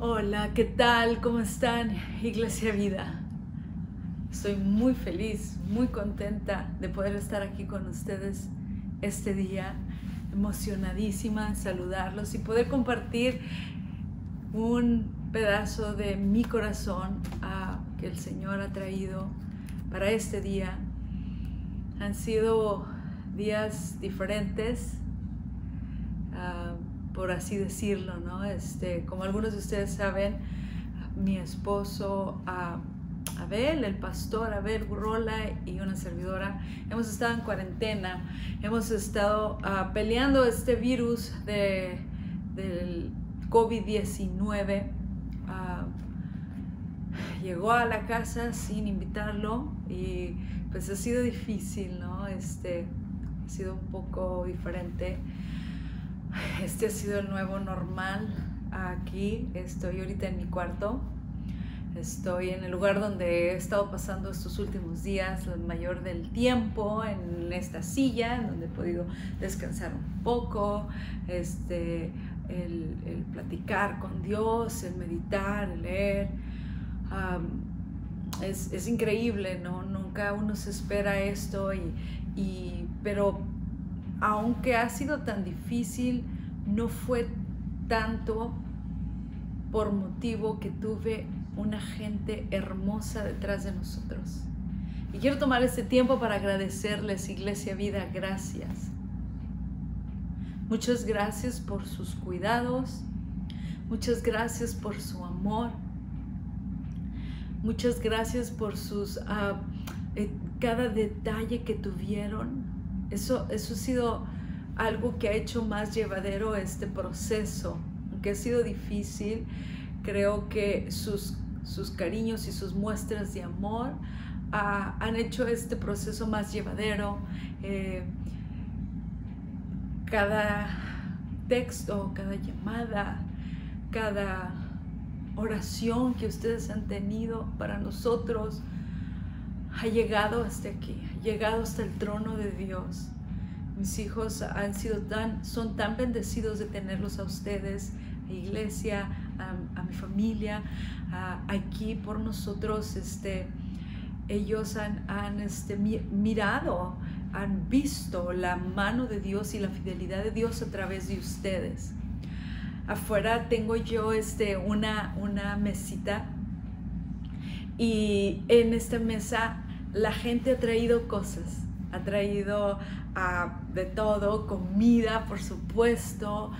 Hola, ¿qué tal? ¿Cómo están? Iglesia Vida. Estoy muy feliz, muy contenta de poder estar aquí con ustedes este día, emocionadísima en saludarlos y poder compartir un pedazo de mi corazón que el Señor ha traído para este día. Han sido días diferentes, por así decirlo, ¿no? Este, como algunos de ustedes saben, mi esposo Abel, el pastor Abel Burrola y una servidora, hemos estado en cuarentena, hemos estado uh, peleando este virus de, del COVID-19. llegó a la casa sin invitarlo y pues ha sido difícil, ¿no? Este, ha sido un poco diferente. Este ha sido el nuevo normal. Aquí estoy ahorita en mi cuarto. Estoy en el lugar donde he estado pasando estos últimos días, el mayor del tiempo, en esta silla, donde he podido descansar un poco, este, el, el platicar con Dios, el meditar, el leer. Um, es, es, increíble, ¿no? Nunca uno se espera esto, y, y, pero aunque ha sido tan difícil, no fue tanto por motivo que tuve una gente hermosa detrás de nosotros. Y quiero tomar este tiempo para agradecerles, Iglesia Vida, gracias. Muchas gracias por sus cuidados, muchas gracias por su amor, muchas gracias por sus, uh, eh, cada detalle que tuvieron, eso, eso ha sido algo que ha hecho más llevadero este proceso, aunque ha sido difícil. Creo que sus, sus cariños y sus muestras de amor uh, han hecho este proceso más llevadero. Eh, cada texto, cada llamada, cada oración que ustedes han tenido para nosotros ha llegado hasta aquí, ha llegado hasta el trono de Dios. Mis hijos han sido tan, son tan bendecidos de tenerlos a ustedes, a iglesia, a, mi familia, aquí por nosotros. Este, ellos han, han este, mirado, han visto la mano de Dios y la fidelidad de Dios a través de ustedes. Afuera tengo yo este, una, una mesita y en esta mesa la gente ha traído cosas, ha traído uh, de todo, comida, por supuesto,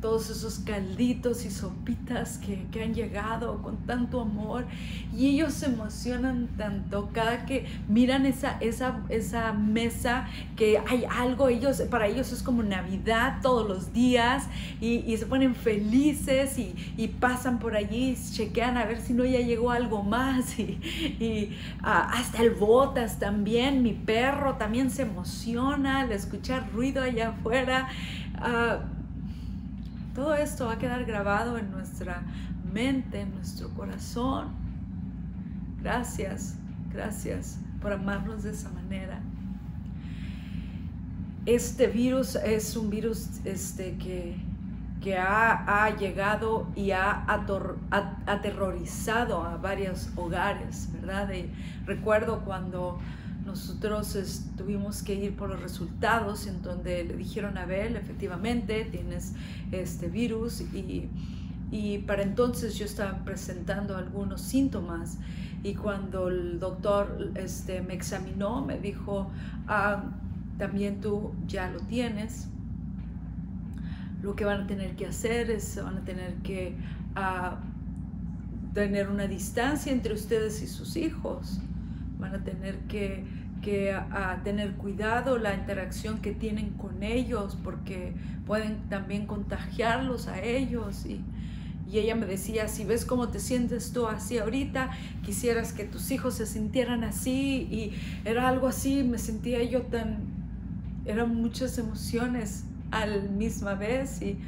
todos esos calditos y sopitas que, que, han llegado con tanto amor y ellos se emocionan tanto cada que miran esa, esa, esa mesa que hay algo, ellos, para ellos es como Navidad todos los días y, se ponen felices y, pasan por allí, chequean a ver si no ya llegó algo más y, uh, hasta el botas también, mi perro también se emociona al escuchar ruido allá afuera. Uh, todo esto va a quedar grabado en nuestra mente, en nuestro corazón. Gracias, gracias por amarnos de esa manera. Este virus es un virus este, que, que ha, llegado y ha aterrorizado a varios hogares, ¿verdad? Recuerdo cuando nosotros tuvimos que ir por los resultados en donde le dijeron a Abel, efectivamente, tienes este virus y, para entonces yo estaba presentando algunos síntomas y cuando el doctor este, me examinó me dijo, ah, también tú ya lo tienes, lo que van a tener que hacer es, van a tener que ah, tener una distancia entre ustedes y sus hijos van a tener que, que a, tener cuidado la interacción que tienen con ellos porque pueden también contagiarlos a ellos. Y, y ella me decía, si ves cómo te sientes tú así ahorita, quisieras que tus hijos se sintieran así y era algo así, me sentía yo tan, eran muchas emociones al misma vez. Y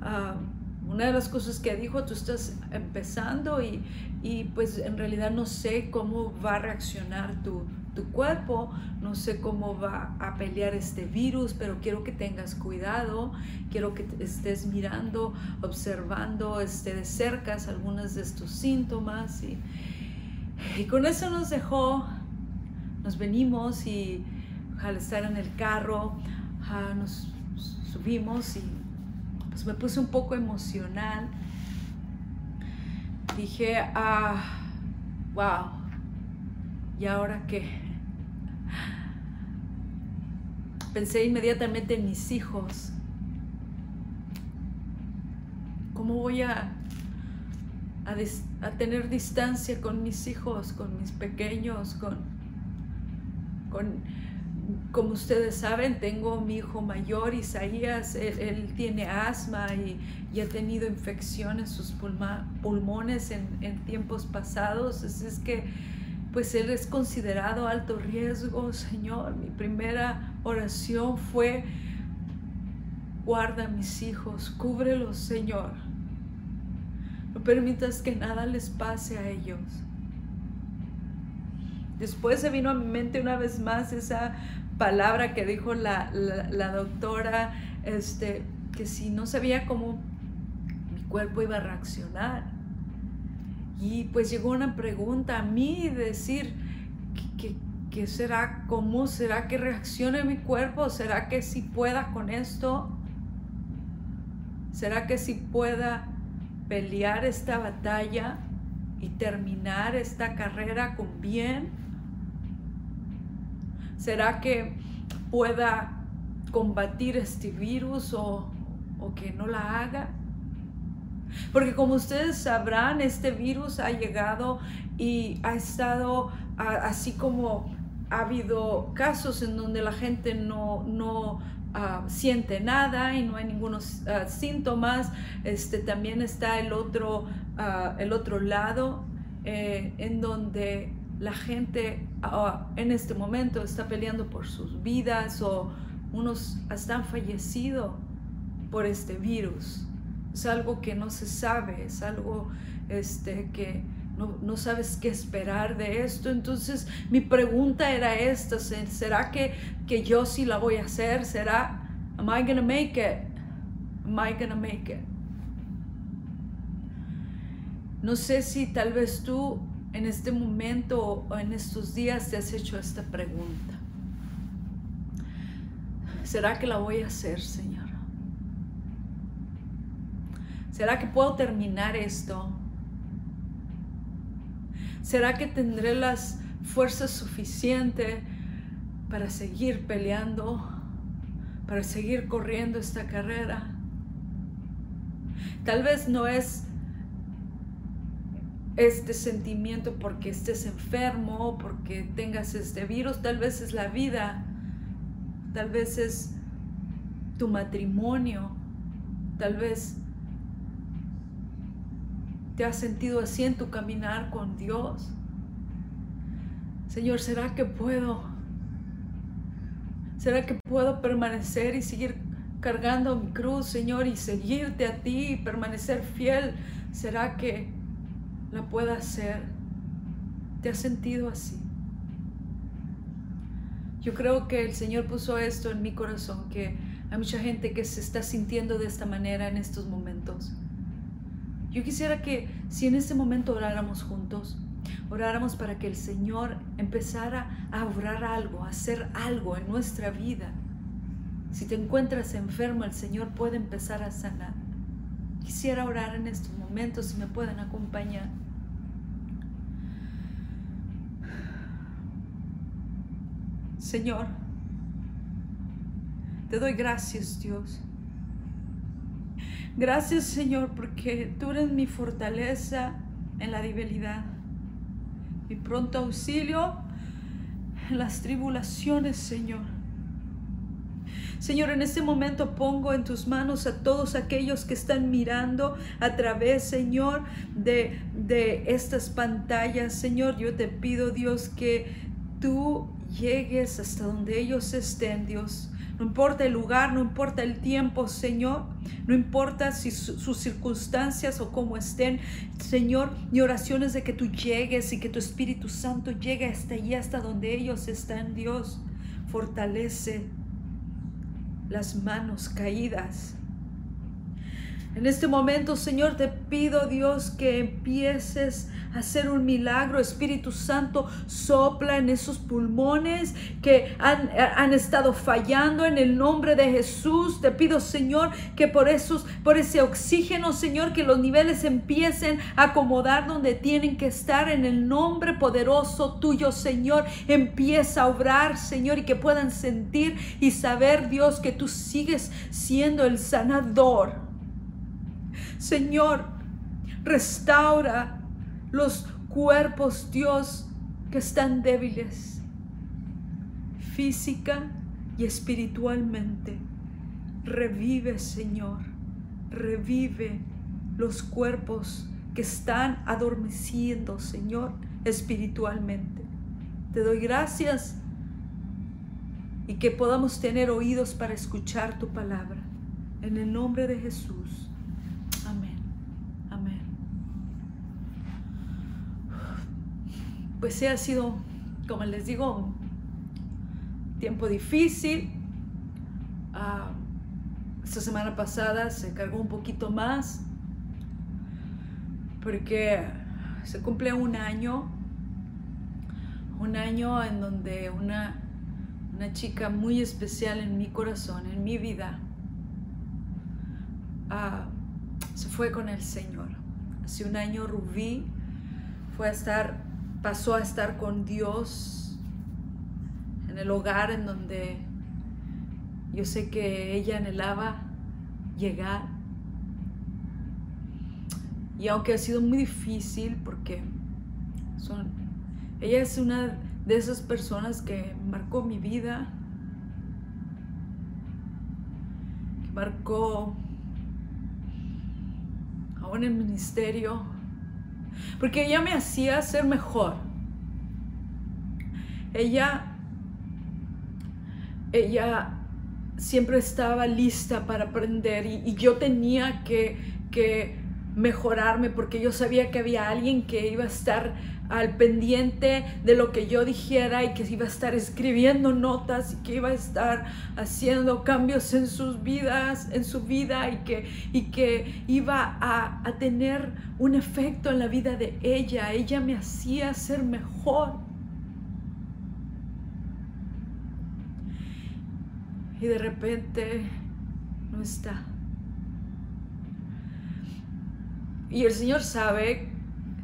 uh, una de las cosas que dijo, tú estás empezando y, y, pues en realidad no sé cómo va a reaccionar tu, tu cuerpo. No sé cómo va a pelear este virus, pero quiero que tengas cuidado. Quiero que estés mirando, observando este, de cerca algunos de estos síntomas. Y, y con eso nos dejó, nos venimos y al estar en el carro, nos subimos y me puse un poco emocional. Dije, ah, wow, ¿y ahora qué? Pensé inmediatamente en mis hijos. ¿Cómo voy a, a, tener distancia con mis hijos, con mis pequeños, con, con como ustedes saben, tengo mi hijo mayor, Isaías, él, tiene asma y, ha tenido infección en sus pulmones en, tiempos pasados. Así es que, pues él es considerado alto riesgo, Señor. Mi primera oración fue, guarda a mis hijos, cúbrelos, Señor. No permitas que nada les pase a ellos. Después se vino a mi mente una vez más esa palabra que dijo la, doctora, este, que si no sabía cómo mi cuerpo iba a reaccionar. Y pues llegó una pregunta a mí, decir, ¿qué, será? ¿Cómo será que reaccione mi cuerpo? ¿Será que si pueda con esto? ¿Será que si pueda pelear esta batalla y terminar esta carrera con bien? ¿Será que pueda combatir este virus o, que no la haga? Porque como ustedes sabrán, este virus ha llegado y ha estado así como ha habido casos en donde la gente no, no ah, siente nada y no hay ningunos ah, síntomas. Este, también está el otro, ah, el otro lado eh, en donde la gente en este momento está peleando por sus vidas o unos hasta han fallecido por este virus. Es algo que no se sabe, es algo este, que no, sabes qué esperar de esto. Entonces mi pregunta era esta, ¿será que, que yo sí la voy a hacer? ¿Será, am I gonna make it? Am I gonna make it? No sé si tal vez tú en este momento o en estos días te has hecho esta pregunta. ¿Será que la voy a hacer, Señor? ¿Será que puedo terminar esto? ¿Será que tendré las fuerzas suficientes para seguir peleando, para seguir corriendo esta carrera? Tal vez no es este sentimiento porque estés enfermo, porque tengas este virus, tal vez es la vida, tal vez es tu matrimonio, tal vez te has sentido así en tu caminar con Dios. Señor, ¿será que puedo? ¿Será que puedo permanecer y seguir cargando mi cruz, Señor, y seguirte a ti y permanecer fiel? ¿Será que la pueda hacer. ¿Te has sentido así? Yo creo que el Señor puso esto en mi corazón, que hay mucha gente que se está sintiendo de esta manera en estos momentos. Yo quisiera que si en este momento oráramos juntos, oráramos para que el Señor empezara a obrar algo, a hacer algo en nuestra vida. Si te encuentras enfermo, el Señor puede empezar a sanar. Quisiera orar en estos momentos, si me pueden acompañar. Señor, te doy gracias, Dios. Gracias, Señor, porque tú eres mi fortaleza en la debilidad, mi pronto auxilio en las tribulaciones, Señor. Señor, en este momento pongo en tus manos a todos aquellos que están mirando a través, Señor, de, de estas pantallas. Señor, yo te pido, Dios, que tú llegues hasta donde ellos estén, Dios. no importa el lugar, no importa el tiempo, Señor, no importa si sus circunstancias o cómo estén, Señor, mi oración es de que tú llegues y que tu Espíritu Santo llegue hasta allí, hasta donde ellos están, Dios. Fortalece las manos caídas en este momento, Señor, te pido, Dios, que empieces a hacer un milagro. Espíritu Santo, sopla en esos pulmones que han, estado fallando en el nombre de Jesús. Te pido, Señor, que por, esos, por ese oxígeno, Señor, que los niveles empiecen a acomodar donde tienen que estar en el nombre poderoso tuyo, Señor. Empieza a obrar, Señor, y que puedan sentir y saber, Dios, que tú sigues siendo el sanador Señor, restaura los cuerpos, Dios, que están débiles, física y espiritualmente. Revive, Señor, revive los cuerpos que están adormeciendo, Señor, espiritualmente. Te doy gracias y que podamos tener oídos para escuchar tu palabra. En el nombre de Jesús. Pues sí ha sido, como les digo, tiempo difícil. Ah, esta semana pasada se cargó un poquito más porque se cumple un año, un año en donde una, una chica muy especial en mi corazón, en mi vida, ah, se fue con el Señor. Hace un año Rubí fue a estar pasó a estar con Dios en el hogar en donde yo sé que ella anhelaba llegar. Y aunque ha sido muy difícil porque son, ella es una de esas personas que marcó mi vida, que marcó aún el ministerio, porque ella me hacía ser mejor. Ella, ella siempre estaba lista para aprender y, yo tenía que, que mejorarme porque yo sabía que había alguien que iba a estar al pendiente de lo que yo dijera y que iba a estar escribiendo notas y que iba a estar haciendo cambios en sus vidas, en su vida y que, y que iba a, a tener un efecto en la vida de ella. Ella me hacía ser mejor. Y de repente no está. Y el Señor sabe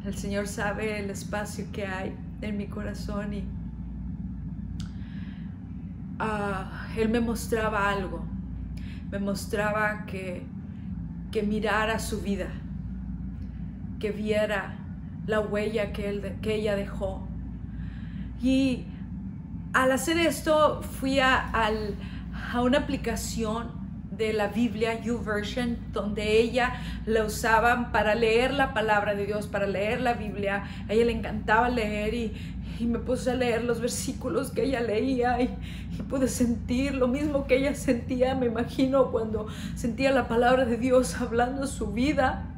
el Señor sabe el espacio que hay en mi corazón y ah, Él me mostraba algo. Me mostraba que, que mirara su vida, que viera la huella que, él, que ella dejó. Y al hacer esto fui a, a una aplicación de la Biblia, YouVersion, donde ella la usaban para leer la palabra de Dios, para leer la Biblia. A ella le encantaba leer y, me puse a leer los versículos que ella leía y, y, pude sentir lo mismo que ella sentía, me imagino, cuando sentía la palabra de Dios hablando su vida.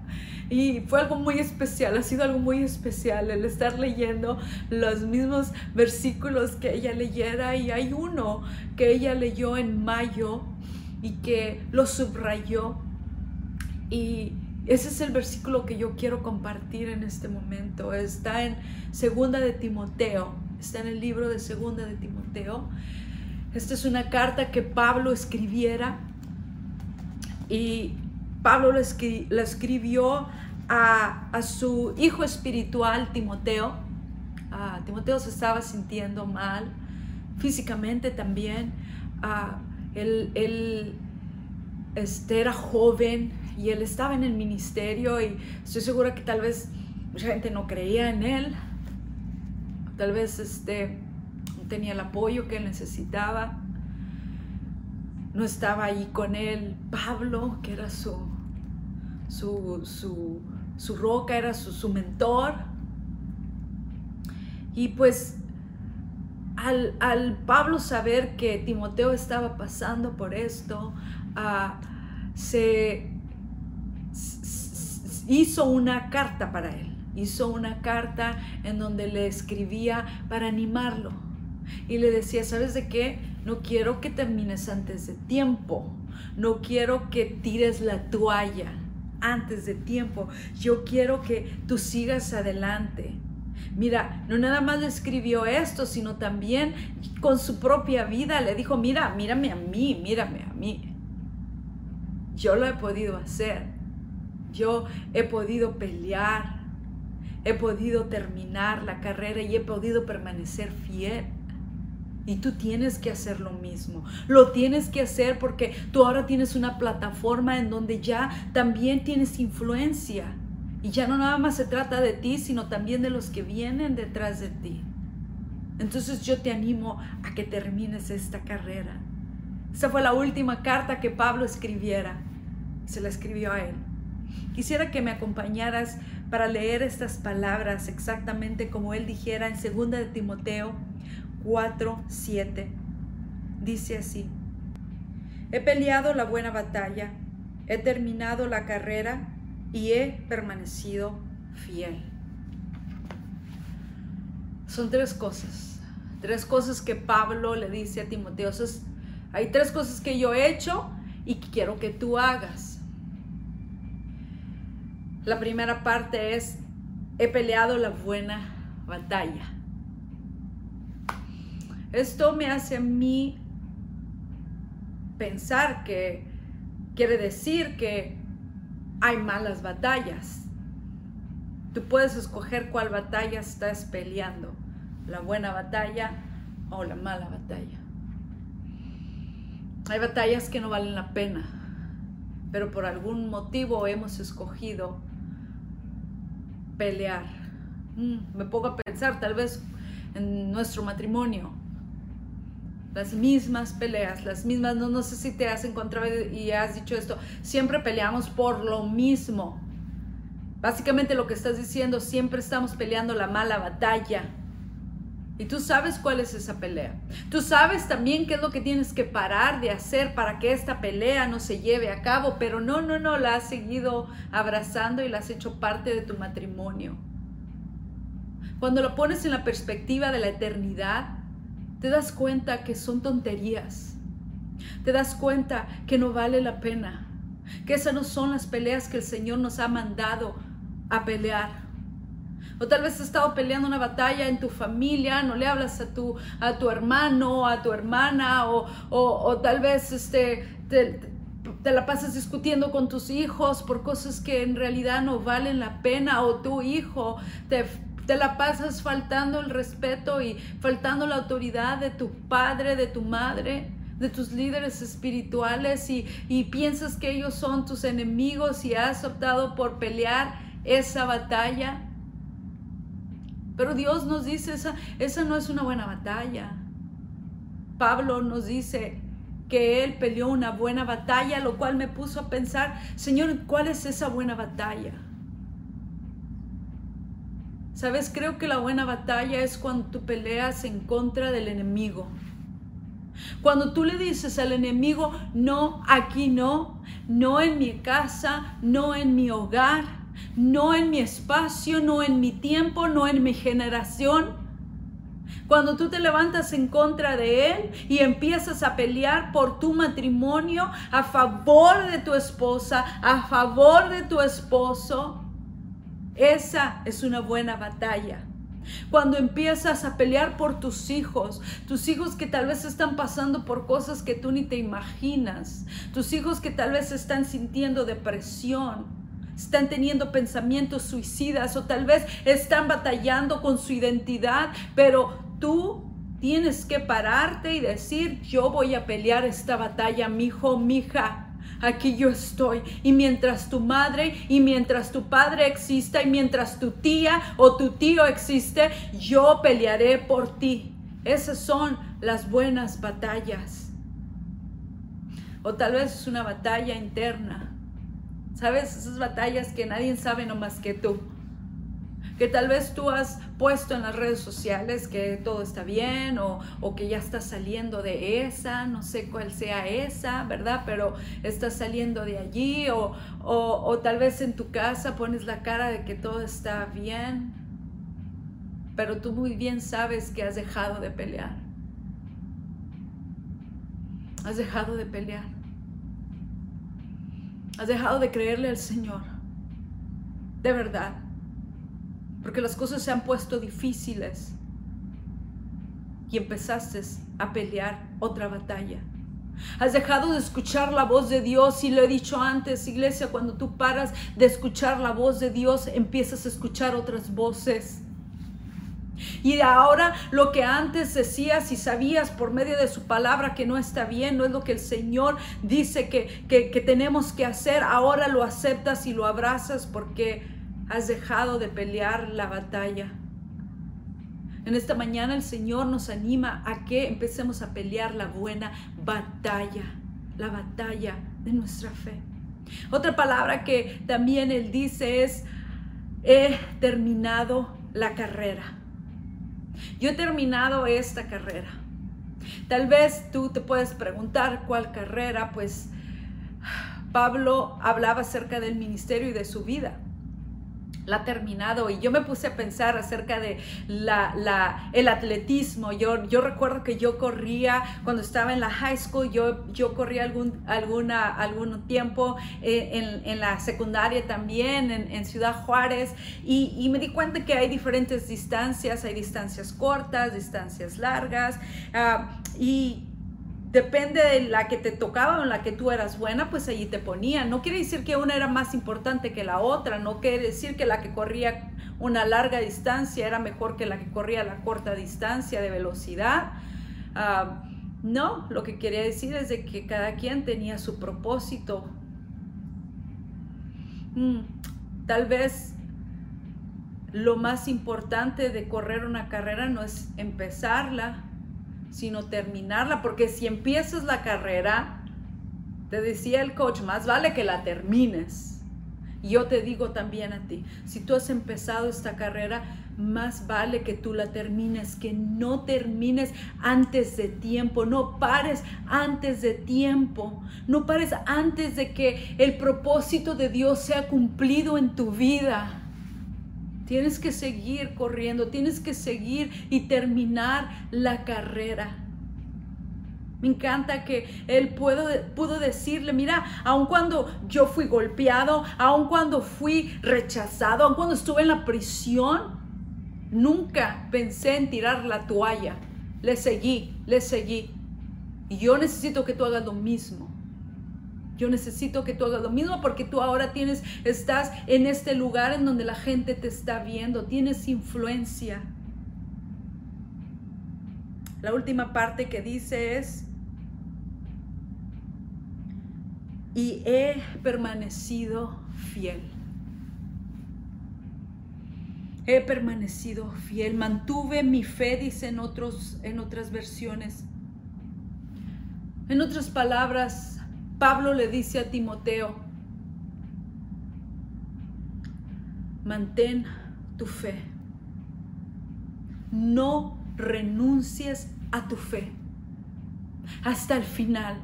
Y fue algo muy especial, ha sido algo muy especial el estar leyendo los mismos versículos que ella leyera. Y hay uno que ella leyó en mayo y que lo subrayó. Y ese es el versículo que yo quiero compartir en este momento. Está en Segunda de Timoteo, está en el libro de Segunda de Timoteo. Esta es una carta que Pablo escribiera y Pablo la, escribió a, su hijo espiritual Timoteo. Ah, Timoteo se estaba sintiendo mal físicamente también. Ah, él, este, era joven y él estaba en el ministerio y estoy segura que tal vez mucha gente no creía en él, tal vez este, no tenía el apoyo que él necesitaba, no estaba ahí con él. Pablo, que era su, su, su, roca, era su, su mentor. Y pues al, Pablo saber que Timoteo estaba pasando por esto, ah, se hizo una carta para él. Hizo una carta en donde le escribía para animarlo. Y le decía, ¿sabes de qué? No quiero que termines antes de tiempo. No quiero que tires la toalla antes de tiempo. Yo quiero que tú sigas adelante. Mira, no nada más le escribió esto, sino también con su propia vida le dijo, mira, mírame a mí, mírame a mí. Yo lo he podido hacer. Yo he podido pelear. He podido terminar la carrera y he podido permanecer fiel. Y tú tienes que hacer lo mismo. Lo tienes que hacer porque tú ahora tienes una plataforma en donde ya también tienes influencia. Y ya no nada más se trata de ti, sino también de los que vienen detrás de ti. Entonces yo te animo a que termines esta carrera. Esa fue la última carta que Pablo escribiera. Se la escribió a él. Quisiera que me acompañaras para leer estas palabras exactamente como él dijera en 2 de Timoteo 4, 7. Dice así, he peleado la buena batalla, he terminado la carrera y he permanecido fiel. Son tres cosas, tres cosas que Pablo le dice a Timoteo. hay tres cosas que yo he hecho y que quiero que tú hagas. La primera parte es, he peleado la buena batalla. Esto me hace a mí pensar que quiere decir que hay malas batallas. Tú puedes escoger cuál batalla estás peleando, la buena batalla o la mala batalla. Hay batallas que no valen la pena, pero por algún motivo hemos escogido pelear. Mm, me pongo a pensar, tal vez en nuestro matrimonio, las mismas peleas, las mismas, no, no sé si te has encontrado y has dicho esto, siempre peleamos por lo mismo. Básicamente lo que estás diciendo, siempre estamos peleando la mala batalla. Y tú sabes cuál es esa pelea. Tú sabes también qué es lo que tienes que parar de hacer para que esta pelea no se lleve a cabo, pero no, no, no, la has seguido abrazando y la has hecho parte de tu matrimonio. Cuando lo pones en la perspectiva de la eternidad, te das cuenta que son tonterías. Te das cuenta que no vale la pena. Que esas no son las peleas que el Señor nos ha mandado a pelear. O tal vez has estado peleando una batalla en tu familia, no le hablas a tu, a tu hermano, a tu hermana, o, o, tal vez este, te, te, la pasas discutiendo con tus hijos por cosas que en realidad no valen la pena, o tu hijo te te la pasas faltando el respeto y faltando la autoridad de tu padre, de tu madre, de tus líderes espirituales y, piensas que ellos son tus enemigos y has optado por pelear esa batalla. Pero Dios nos dice, esa, esa no es una buena batalla. Pablo nos dice que él peleó una buena batalla, lo cual me puso a pensar, Señor, ¿cuál es esa buena batalla? Sabes, creo que la buena batalla es cuando tú peleas en contra del enemigo. Cuando tú le dices al enemigo, no, aquí no, no en mi casa, no en mi hogar, no en mi espacio, no en mi tiempo, no en mi generación. Cuando tú te levantas en contra de él y empiezas a pelear por tu matrimonio a favor de tu esposa, a favor de tu esposo, esa es una buena batalla. Cuando empiezas a pelear por tus hijos, tus hijos que tal vez están pasando por cosas que tú ni te imaginas, tus hijos que tal vez están sintiendo depresión, están teniendo pensamientos suicidas o tal vez están batallando con su identidad, pero tú tienes que pararte y decir, yo voy a pelear esta batalla, mi hijo, mi hija aquí yo estoy. Y mientras tu madre y mientras tu padre exista y mientras tu tía o tu tío existe, yo pelearé por ti. Esas son las buenas batallas. O tal vez es una batalla interna. ¿Sabes? Esas batallas que nadie sabe no más que tú. Que tal vez tú has puesto en las redes sociales que todo está bien o, que ya estás saliendo de esa, no sé cuál sea esa, ¿verdad? Pero estás saliendo de allí o, o tal vez en tu casa pones la cara de que todo está bien, pero tú muy bien sabes que has dejado de pelear. Has dejado de pelear. Has dejado de creerle al Señor. De verdad porque las cosas se han puesto difíciles y empezaste a pelear otra batalla. Has dejado de escuchar la voz de Dios y lo he dicho antes, iglesia, cuando tú paras de escuchar la voz de Dios, empiezas a escuchar otras voces. Y ahora lo que antes decías y sabías por medio de su palabra que no está bien, no es lo que el Señor dice que, que, que tenemos que hacer, ahora lo aceptas y lo abrazas porque has dejado de pelear la batalla. En esta mañana el Señor nos anima a que empecemos a pelear la buena batalla, la batalla de nuestra fe. Otra palabra que también Él dice es, he terminado la carrera. Yo he terminado esta carrera. Tal vez tú te puedes preguntar cuál carrera, pues Pablo hablaba acerca del ministerio y de su vida la ha terminado. Y yo me puse a pensar acerca de la, el atletismo. Yo, yo recuerdo que yo corría cuando estaba en la high school, yo, yo corría algún, alguna, algún tiempo eh, en, la secundaria también, en, Ciudad Juárez, y, me di cuenta que hay diferentes distancias, hay distancias cortas, distancias largas, ah, y depende de la que te tocaba o en la que tú eras buena, pues allí te ponían. No quiere decir que una era más importante que la otra, no quiere decir que la que corría una larga distancia era mejor que la que corría la corta distancia de velocidad. Ah, no, lo que quería decir es que cada quien tenía su propósito. Mm, tal vez lo más importante de correr una carrera no es empezarla, sino terminarla, porque si empiezas la carrera, te decía el coach, más vale que la termines. Y yo te digo también a ti, si tú has empezado esta carrera, más vale que tú la termines, que no termines antes de tiempo, no pares antes de tiempo, no pares antes de que el propósito de Dios sea cumplido en tu vida. Tienes que seguir corriendo, tienes que seguir y terminar la carrera. Me encanta que él pudo, pudo decirle, mira, aun cuando yo fui golpeado, aun cuando fui rechazado, aun cuando estuve en la prisión, nunca pensé en tirar la toalla. Le seguí, le seguí. Y yo necesito que tú hagas lo mismo. Yo necesito que tú hagas lo mismo porque tú ahora tienes, estás en este lugar en donde la gente te está viendo, tienes influencia. La última parte que dice es, y he permanecido fiel. He permanecido fiel, mantuve mi fe, dice en, otros, en otras versiones. En otras palabras, Pablo le dice a Timoteo, mantén tu fe. No renuncies a tu fe hasta el final.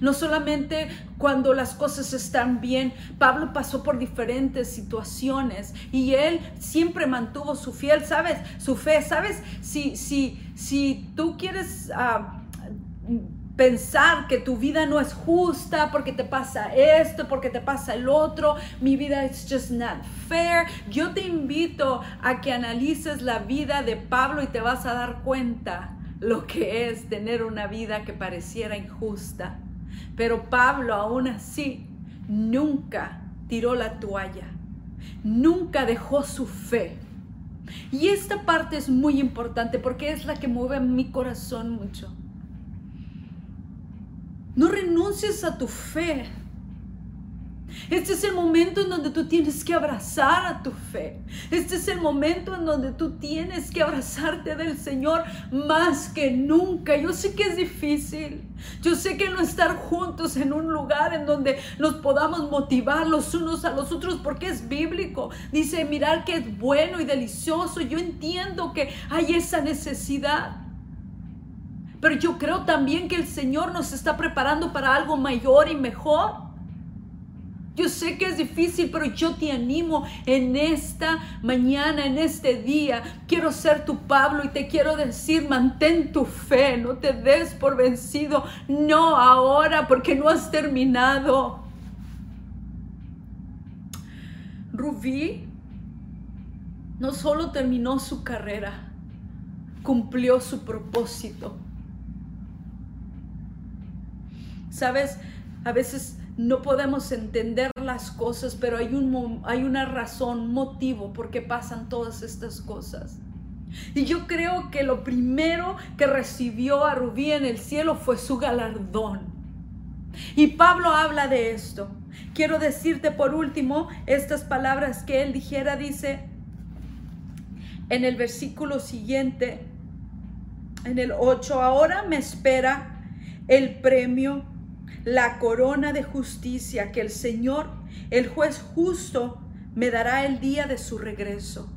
No solamente cuando las cosas están bien, Pablo pasó por diferentes situaciones y él siempre mantuvo su fiel, ¿sabes? Su fe, ¿sabes? Si, si, si tú quieres uh, pensar que tu vida no es justa porque te pasa esto, porque te pasa el otro, mi vida es just not fair. Yo te invito a que analices la vida de Pablo y te vas a dar cuenta lo que es tener una vida que pareciera injusta. Pero Pablo aún así nunca tiró la toalla, nunca dejó su fe. Y esta parte es muy importante porque es la que mueve mi corazón mucho. No renuncies a tu fe. Este es el momento en donde tú tienes que abrazar a tu fe. Este es el momento en donde tú tienes que abrazarte del Señor más que nunca. Yo sé que es difícil. Yo sé que no estar juntos en un lugar en donde nos podamos motivar los unos a los otros porque es bíblico. Dice, mirar que es bueno y delicioso. Yo entiendo que hay esa necesidad. Pero yo creo también que el Señor nos está preparando para algo mayor y mejor. Yo sé que es difícil, pero yo te animo en esta mañana, en este día. Quiero ser tu Pablo y te quiero decir, mantén tu fe, no te des por vencido. No ahora, porque no has terminado. Rubí no solo terminó su carrera, cumplió su propósito. Sabes, a veces no podemos entender las cosas, pero hay, un, hay una razón, motivo por qué pasan todas estas cosas. Y yo creo que lo primero que recibió a Rubí en el cielo fue su galardón. Y Pablo habla de esto. Quiero decirte por último estas palabras que él dijera, dice en el versículo siguiente, en el 8, ahora me espera el premio la corona de justicia que el Señor, el juez justo, me dará el día de su regreso.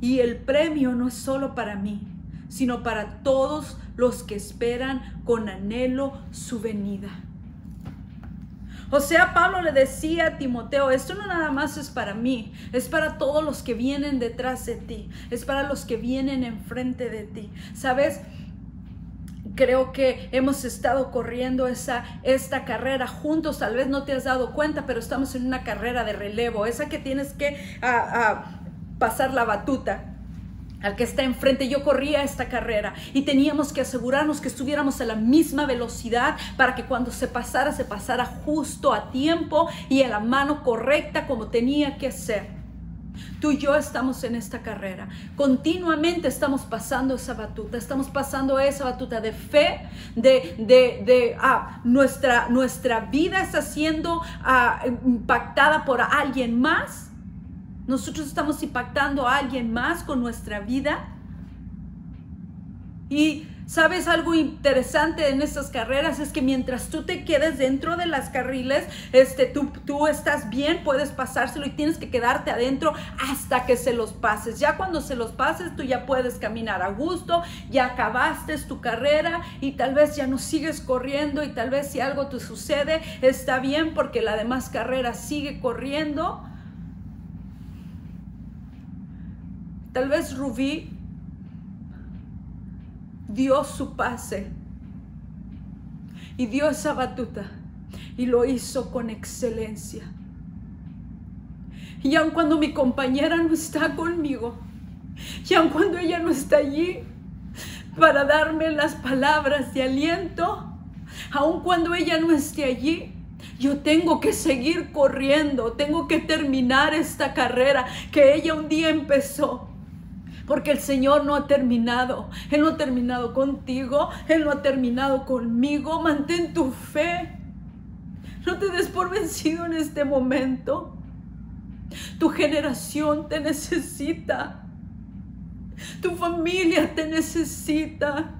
Y el premio no es solo para mí, sino para todos los que esperan con anhelo su venida. O sea, Pablo le decía a Timoteo, esto no nada más es para mí, es para todos los que vienen detrás de ti, es para los que vienen enfrente de ti. ¿Sabes? Creo que hemos estado corriendo esa, esta carrera juntos, tal vez no te has dado cuenta, pero estamos en una carrera de relevo, esa que tienes que pasar la batuta al que está enfrente. Yo corría esta carrera y teníamos que asegurarnos que estuviéramos a la misma velocidad para que cuando se pasara, se pasara justo a tiempo y a la mano correcta como tenía que ser. Tú y yo estamos en esta carrera. Continuamente estamos pasando esa batuta, estamos pasando esa batuta de fe, de, de, de ah, nuestra, nuestra vida está siendo ah, impactada por alguien más. Nosotros estamos impactando a alguien más con nuestra vida. Y ¿Sabes algo interesante en estas carreras? Es que mientras tú te quedes dentro de las carriles, este, tú, tú estás bien, puedes pasárselo y tienes que quedarte adentro hasta que se los pases. Ya cuando se los pases, tú ya puedes caminar a gusto, ya acabaste tu carrera y tal vez ya no sigues corriendo y tal vez si algo te sucede, está bien porque la demás carrera sigue corriendo. Tal vez Rubí dio su pase y dio esa batuta y lo hizo con excelencia. Y aun cuando mi compañera no está conmigo, y aun cuando ella no está allí para darme las palabras de aliento, aun cuando ella no esté allí, yo tengo que seguir corriendo, tengo que terminar esta carrera que ella un día empezó. Porque el Señor no ha terminado. Él no ha terminado contigo. Él no ha terminado conmigo. Mantén tu fe. No te des por vencido en este momento. Tu generación te necesita. Tu familia te necesita.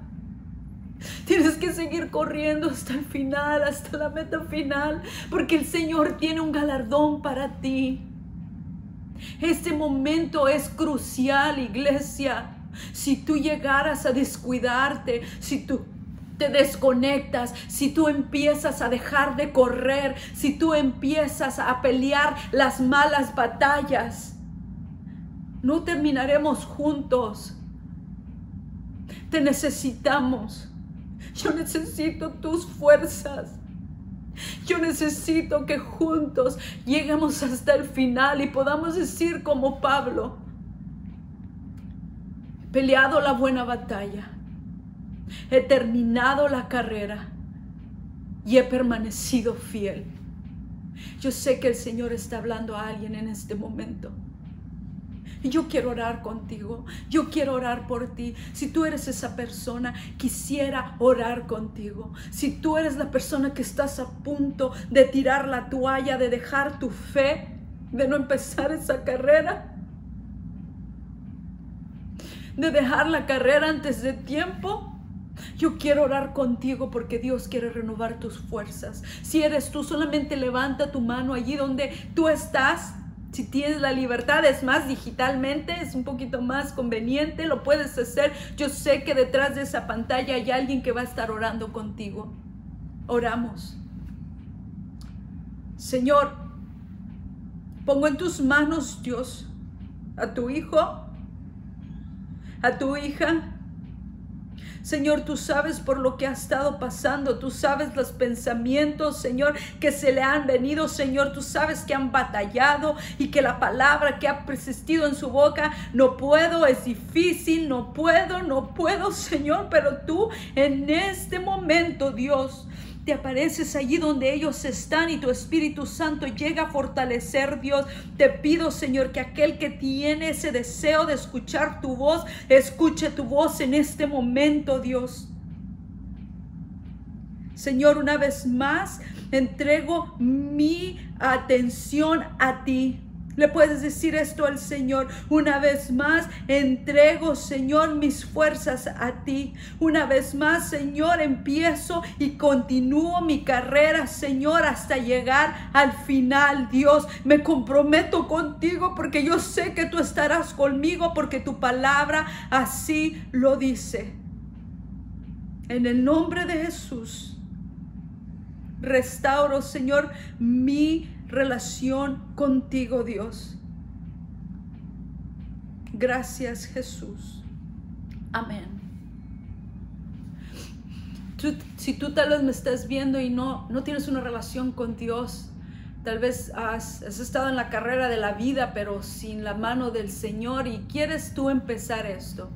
Tienes que seguir corriendo hasta el final, hasta la meta final, porque el Señor tiene un galardón para ti. Este momento es crucial, iglesia. Si tú llegaras a descuidarte, si tú te desconectas, si tú empiezas a dejar de correr, si tú empiezas a pelear las malas batallas, no terminaremos juntos. Te necesitamos. Yo necesito tus fuerzas. Yo necesito que juntos lleguemos hasta el final y podamos decir como Pablo, he peleado la buena batalla, he terminado la carrera y he permanecido fiel. Yo sé que el Señor está hablando a alguien en este momento. Yo quiero orar contigo, yo quiero orar por ti. Si tú eres esa persona, quisiera orar contigo. Si tú eres la persona que estás a punto de tirar la toalla, de dejar tu fe, de no empezar esa carrera, de dejar la carrera antes de tiempo, yo quiero orar contigo porque Dios quiere renovar tus fuerzas. Si eres tú, solamente levanta tu mano allí donde tú estás si tienes la libertad, es más digitalmente, es un poquito más conveniente, lo puedes hacer. Yo sé que detrás de esa pantalla hay alguien que va a estar orando contigo. Oramos. Señor, pongo en tus manos, Dios, a tu hijo, a tu hija, Señor, tú sabes por lo que ha estado pasando, tú sabes los pensamientos, Señor, que se le han venido, Señor, tú sabes que han batallado y que la palabra que ha persistido en su boca, no puedo, es difícil, no puedo, no puedo, Señor, pero tú en este momento, Dios, te apareces allí donde ellos están y tu Espíritu Santo llega a fortalecer, Dios. Te pido, Señor, que aquel que tiene ese deseo de escuchar tu voz, escuche tu voz en este momento, Dios. Señor, una vez más, entrego mi atención a ti. Le puedes decir esto al Señor. Una vez más, entrego, Señor, mis fuerzas a ti. Una vez más, Señor, empiezo y continúo mi carrera, Señor, hasta llegar al final. Dios, me comprometo contigo porque yo sé que tú estarás conmigo porque tu palabra así lo dice. En el nombre de Jesús, restauro, Señor, mi relación contigo, Dios. Gracias, Jesús. Amén. si tú tal vez me estás viendo y no, no tienes una relación con Dios, tal vez has, has estado en la carrera de la vida, pero sin la mano del Señor y quieres tú empezar esto,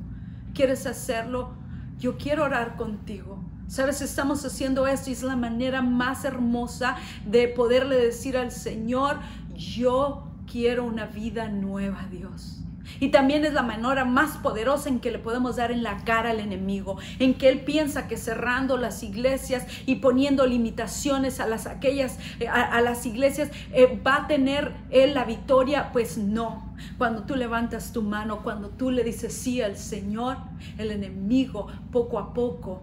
quieres hacerlo, yo quiero orar contigo. Sabes, estamos haciendo esto y es la manera más hermosa de poderle decir al Señor, yo quiero una vida nueva, Dios. Y también es la manera más poderosa en que le podemos dar en la cara al enemigo, en que él piensa que cerrando las iglesias y poniendo limitaciones a las aquellas eh, a, las iglesias eh, va a tener él la victoria, pues no. Cuando tú levantas tu mano, cuando tú le dices sí al Señor, el enemigo poco a poco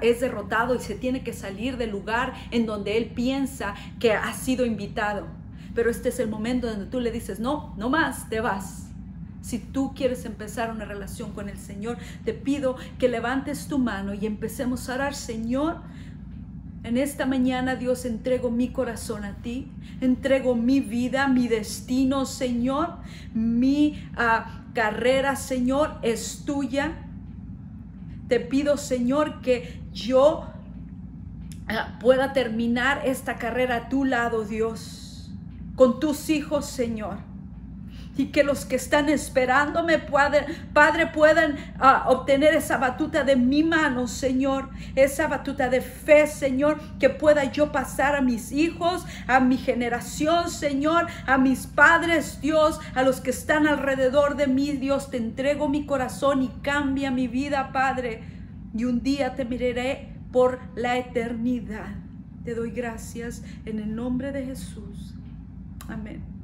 es derrotado y se tiene que salir del lugar en donde él piensa que ha sido invitado. Pero este es el momento donde tú le dices, no, no más, te vas si tú quieres empezar una relación con el Señor, te pido que levantes tu mano y empecemos a orar, Señor. En esta mañana, Dios, entrego mi corazón a ti, entrego mi vida, mi destino, Señor, mi ah, carrera, Señor, es tuya. Te pido, Señor, que yo ah, pueda terminar esta carrera a tu lado, Dios, con tus hijos, Señor y que los que están esperándome, Padre, puedan ah, obtener esa batuta de mi mano, Señor, esa batuta de fe, Señor, que pueda yo pasar a mis hijos, a mi generación, Señor, a mis padres, Dios, a los que están alrededor de mí, Dios, te entrego mi corazón y cambia mi vida, Padre, y un día te miraré por la eternidad. Te doy gracias en el nombre de Jesús. Amén.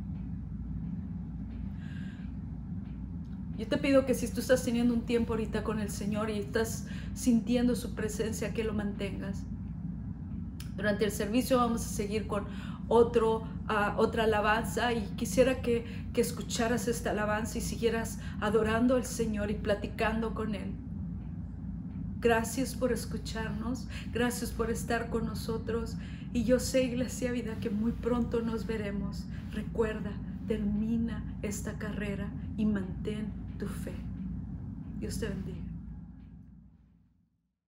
Yo te pido que si tú estás teniendo un tiempo ahorita con el Señor y estás sintiendo su presencia, que lo mantengas. Durante el servicio vamos a seguir con otro, ah, otra alabanza y quisiera que, que escucharas esta alabanza y siguieras adorando al Señor y platicando con Él. Gracias por escucharnos, gracias por estar con nosotros y yo sé, Iglesia Vida, que muy pronto nos veremos. Recuerda, termina esta carrera y mantén tu fe. Dios te bendiga.